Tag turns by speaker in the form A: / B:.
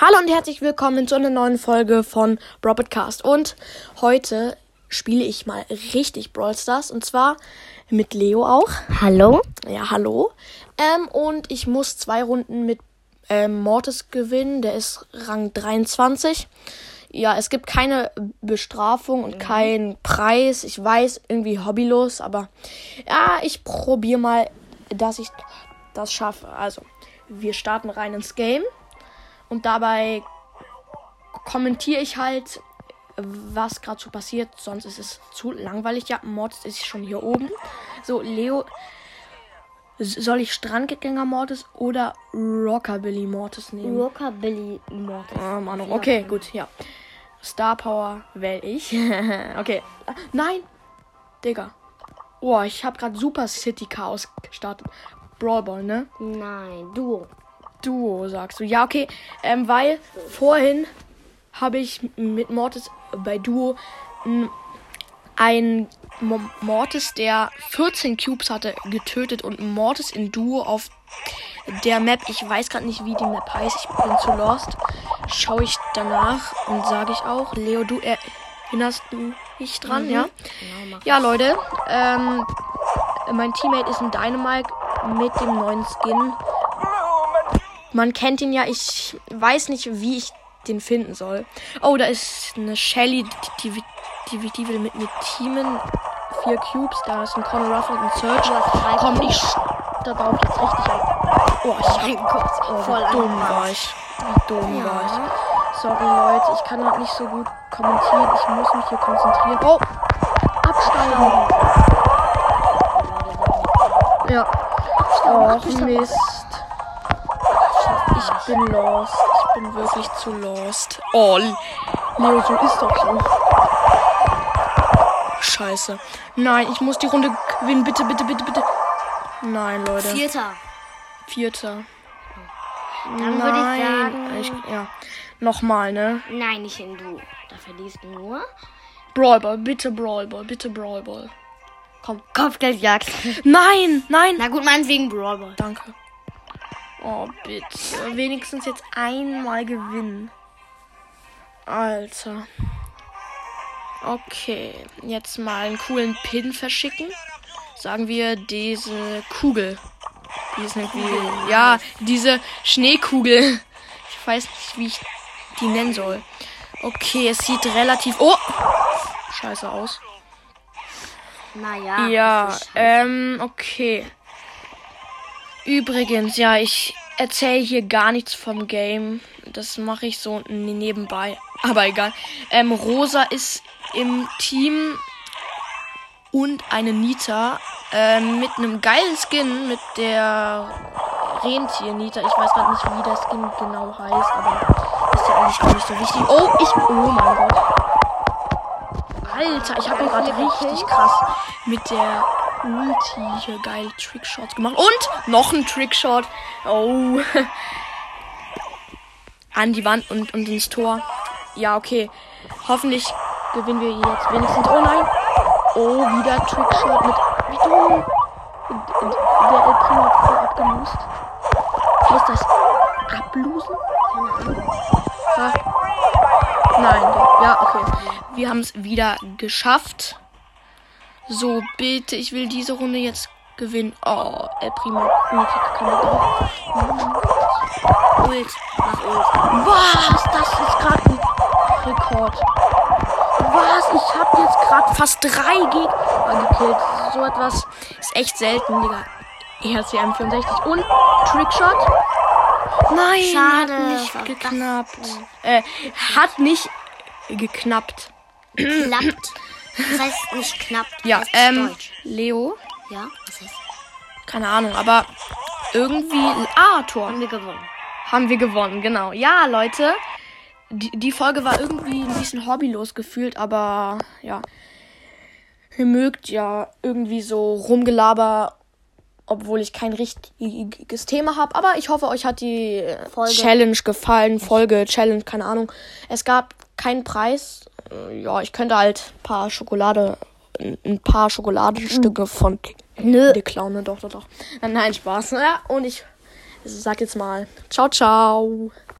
A: Hallo und herzlich willkommen zu einer neuen Folge von Broadcast. Und heute spiele ich mal richtig Brawl Stars und zwar mit Leo auch.
B: Hallo?
A: Ja, hallo. Ähm, und ich muss zwei Runden mit ähm, Mortis gewinnen. Der ist Rang 23. Ja, es gibt keine Bestrafung und keinen Preis. Ich weiß, irgendwie hobbylos, aber ja, ich probiere mal, dass ich das schaffe. Also, wir starten rein ins Game und dabei kommentiere ich halt, was gerade so passiert. Sonst ist es zu langweilig. Ja, Mortis ist schon hier oben. So, Leo. Soll ich Strandgänger Mortis oder Rockabilly Mortis nehmen?
B: Rockabilly Mortis.
A: Ah, Mann. Okay, gut, ja. Star Power wähle ich. okay. Nein! Digga. Oh, ich habe gerade Super City Chaos gestartet. Brawl Ball, ne?
B: Nein, Duo.
A: Duo, sagst du. Ja, okay. Ähm, weil vorhin habe ich mit Mortis bei Duo n- einen Mo- Mortis, der 14 Cubes hatte, getötet und Mortis in Duo auf der Map, ich weiß gerade nicht, wie die Map heißt, ich bin zu lost, schaue ich danach und sage ich auch, Leo, du erinnerst mich dran, ja?
B: Genau.
A: Ja, Leute, ähm, mein Teammate ist ein Dynamite mit dem neuen Skin. Man kennt ihn ja, ich weiß nicht, wie ich den finden soll. Oh, da ist eine Shelly, die, die, die, die will mit mir teamen. Vier Cubes, da ist ein Conor Ruffle und ein Search.
B: drei
A: Komm, ich da ich jetzt richtig ein. Oh, ich
B: Mein Gott,
A: Oh,
B: voll
A: wie dumm war ich. Wie dumm war ich. Sorry, Leute, ich kann halt nicht so gut kommentieren. Ich muss mich hier konzentrieren. Oh! Absteigen! Ja. Och, Mist. Ich bin lost. Ich bin wirklich zu lost. Oh, Leo, so ist doch so. Scheiße. Nein, ich muss die Runde gewinnen. Bitte, bitte, bitte, bitte. Nein, Leute.
B: Vierter.
A: Vierter.
B: Dann würde ich sagen.
A: Ich, ja. Nochmal, ne?
B: Nein, nicht in Duo. Da verlierst du nur.
A: Brawlball, bitte Brawlball, bitte Brawlball. Komm.
B: Kopfgeldjagd.
A: Nein, nein.
B: Na gut, meinetwegen Brawlball.
A: Danke. Oh, bitte. Wenigstens jetzt einmal gewinnen. Alter. Okay. Jetzt mal einen coolen Pin verschicken. Sagen wir diese Kugel. Die ist irgendwie. Ja, diese Schneekugel. Ich weiß nicht, wie ich die nennen soll. Okay, es sieht relativ. Oh! Scheiße aus.
B: Naja.
A: Ja, ähm, okay. Übrigens, ja, ich erzähle hier gar nichts vom Game. Das mache ich so ne- nebenbei. Aber egal. Ähm, Rosa ist im Team und eine Nita ähm, mit einem geilen Skin mit der Rentier Nita. Ich weiß gerade nicht, wie der Skin genau heißt, aber ist ja eigentlich gar nicht so wichtig. Oh, ich. Oh mein Gott. Alter, ich habe hier gerade richtig krass mit der Ulti hier geile Trickshots gemacht. Und noch ein Trickshot. Oh. An die Wand und, und ins Tor. Ja, okay. Hoffentlich gewinnen wir jetzt wenigstens. Oh nein. Oh, wieder Trickshot mit. Wie dumm. Der El Primo hat voll abgelöst. Heißt das ablosen?
B: Keine Ahnung.
A: Ha. Nein, ja, okay. Wir haben es wieder geschafft. So, bitte, ich will diese Runde jetzt gewinnen. Oh, El Primo.
B: Ult. Mach Ult.
A: Was? Das ist gerade ein Rekord. Was? Ich habe jetzt gerade fast drei Gegner gekillt. So etwas ist echt selten, Digga. ERCM 64 und Trickshot. Nein,
B: Schade,
A: hat nicht geknappt. Äh, hat nicht geknappt.
B: Klappt. Das heißt nicht knapp.
A: Ja, ähm,
B: Deutsch.
A: Leo,
B: Ja, was heißt?
A: keine Ahnung, aber irgendwie, ah, Tor.
B: Haben wir gewonnen.
A: Haben wir gewonnen, genau. Ja, Leute. Die, die Folge war irgendwie ein bisschen hobbylos gefühlt, aber ja. Ihr mögt ja irgendwie so Rumgelaber, obwohl ich kein richtiges Thema habe. Aber ich hoffe, euch hat die
B: Folge.
A: Challenge gefallen. Folge, Challenge, keine Ahnung. Es gab keinen Preis. Äh, Ja, ich könnte halt ein paar Schokolade, ein paar Schokoladenstücke von
B: Nö.
A: die Klaune, doch, doch, doch. Nein, Spaß. Ja, und ich sag jetzt mal, ciao, ciao.